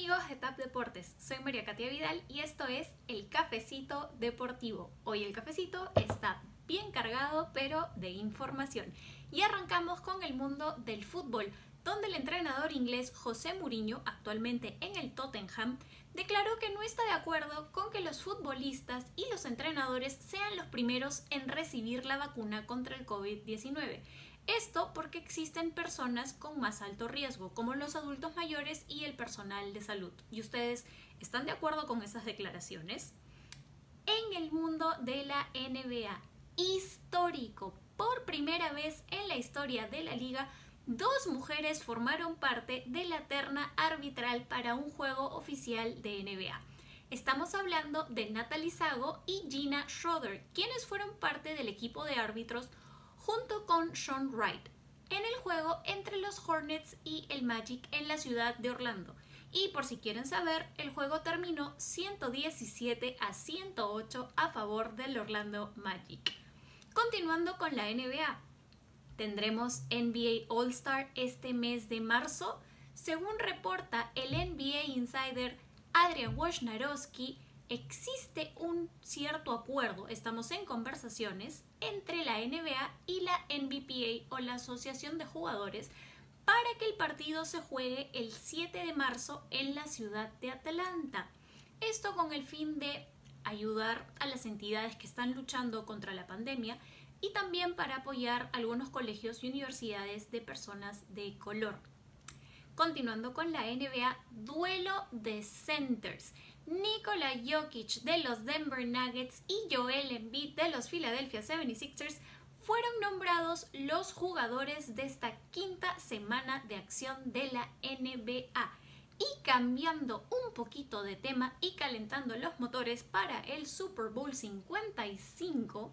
amigos de TAP Deportes, soy María Katia Vidal y esto es el cafecito deportivo. Hoy el cafecito está bien cargado pero de información. Y arrancamos con el mundo del fútbol, donde el entrenador inglés José Mourinho, actualmente en el Tottenham, declaró que no está de acuerdo con que los futbolistas y los entrenadores sean los primeros en recibir la vacuna contra el COVID-19. Esto porque existen personas con más alto riesgo, como los adultos mayores y el personal de salud. ¿Y ustedes están de acuerdo con esas declaraciones? En el mundo de la NBA, histórico, por primera vez en la historia de la liga, dos mujeres formaron parte de la terna arbitral para un juego oficial de NBA. Estamos hablando de Natalie Sago y Gina Schroeder, quienes fueron parte del equipo de árbitros junto con Sean Wright en el juego entre los Hornets y el Magic en la ciudad de Orlando. Y por si quieren saber, el juego terminó 117 a 108 a favor del Orlando Magic. Continuando con la NBA, tendremos NBA All Star este mes de marzo. Según reporta el NBA Insider Adrian Wojnarowski, existe un cierto acuerdo, estamos en conversaciones entre la NBA y la NBPA o la Asociación de Jugadores para que el partido se juegue el 7 de marzo en la ciudad de Atlanta. Esto con el fin de ayudar a las entidades que están luchando contra la pandemia y también para apoyar algunos colegios y universidades de personas de color. Continuando con la NBA, duelo de centers. Nikola Jokic de los Denver Nuggets y Joel Embiid de los Philadelphia 76ers fueron nombrados los jugadores de esta quinta semana de acción de la NBA. Y cambiando un poquito de tema y calentando los motores para el Super Bowl 55,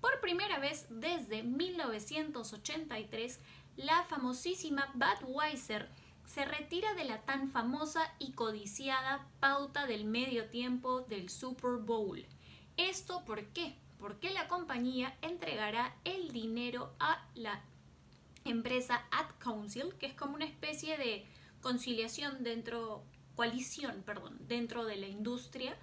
por primera vez desde 1983, la famosísima Budweiser se retira de la tan famosa y codiciada pauta del medio tiempo del Super Bowl. ¿Esto por qué? Porque la compañía entregará el dinero a la empresa Ad Council, que es como una especie de conciliación dentro, coalición, perdón, dentro de la industria,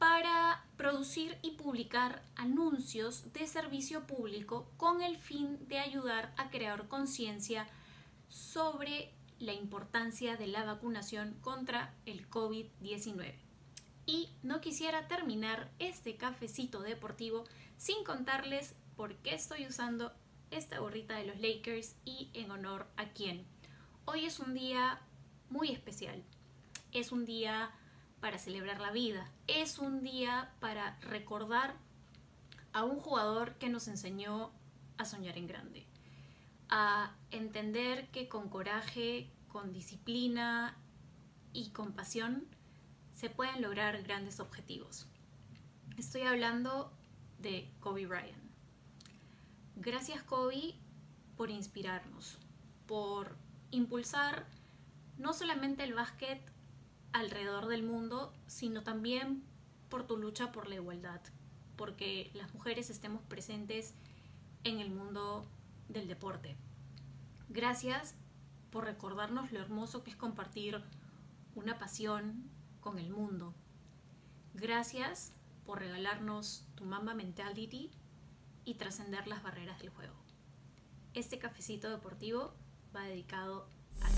para producir y publicar anuncios de servicio público con el fin de ayudar a crear conciencia sobre la importancia de la vacunación contra el COVID-19. Y no quisiera terminar este cafecito deportivo sin contarles por qué estoy usando esta gorrita de los Lakers y en honor a quién. Hoy es un día muy especial. Es un día para celebrar la vida. Es un día para recordar a un jugador que nos enseñó a soñar en grande a entender que con coraje, con disciplina y con pasión se pueden lograr grandes objetivos. Estoy hablando de Kobe Bryant. Gracias Kobe por inspirarnos, por impulsar no solamente el básquet alrededor del mundo, sino también por tu lucha por la igualdad, porque las mujeres estemos presentes en el mundo del deporte. Gracias por recordarnos lo hermoso que es compartir una pasión con el mundo. Gracias por regalarnos tu Mamba Mentality y trascender las barreras del juego. Este cafecito deportivo va dedicado a.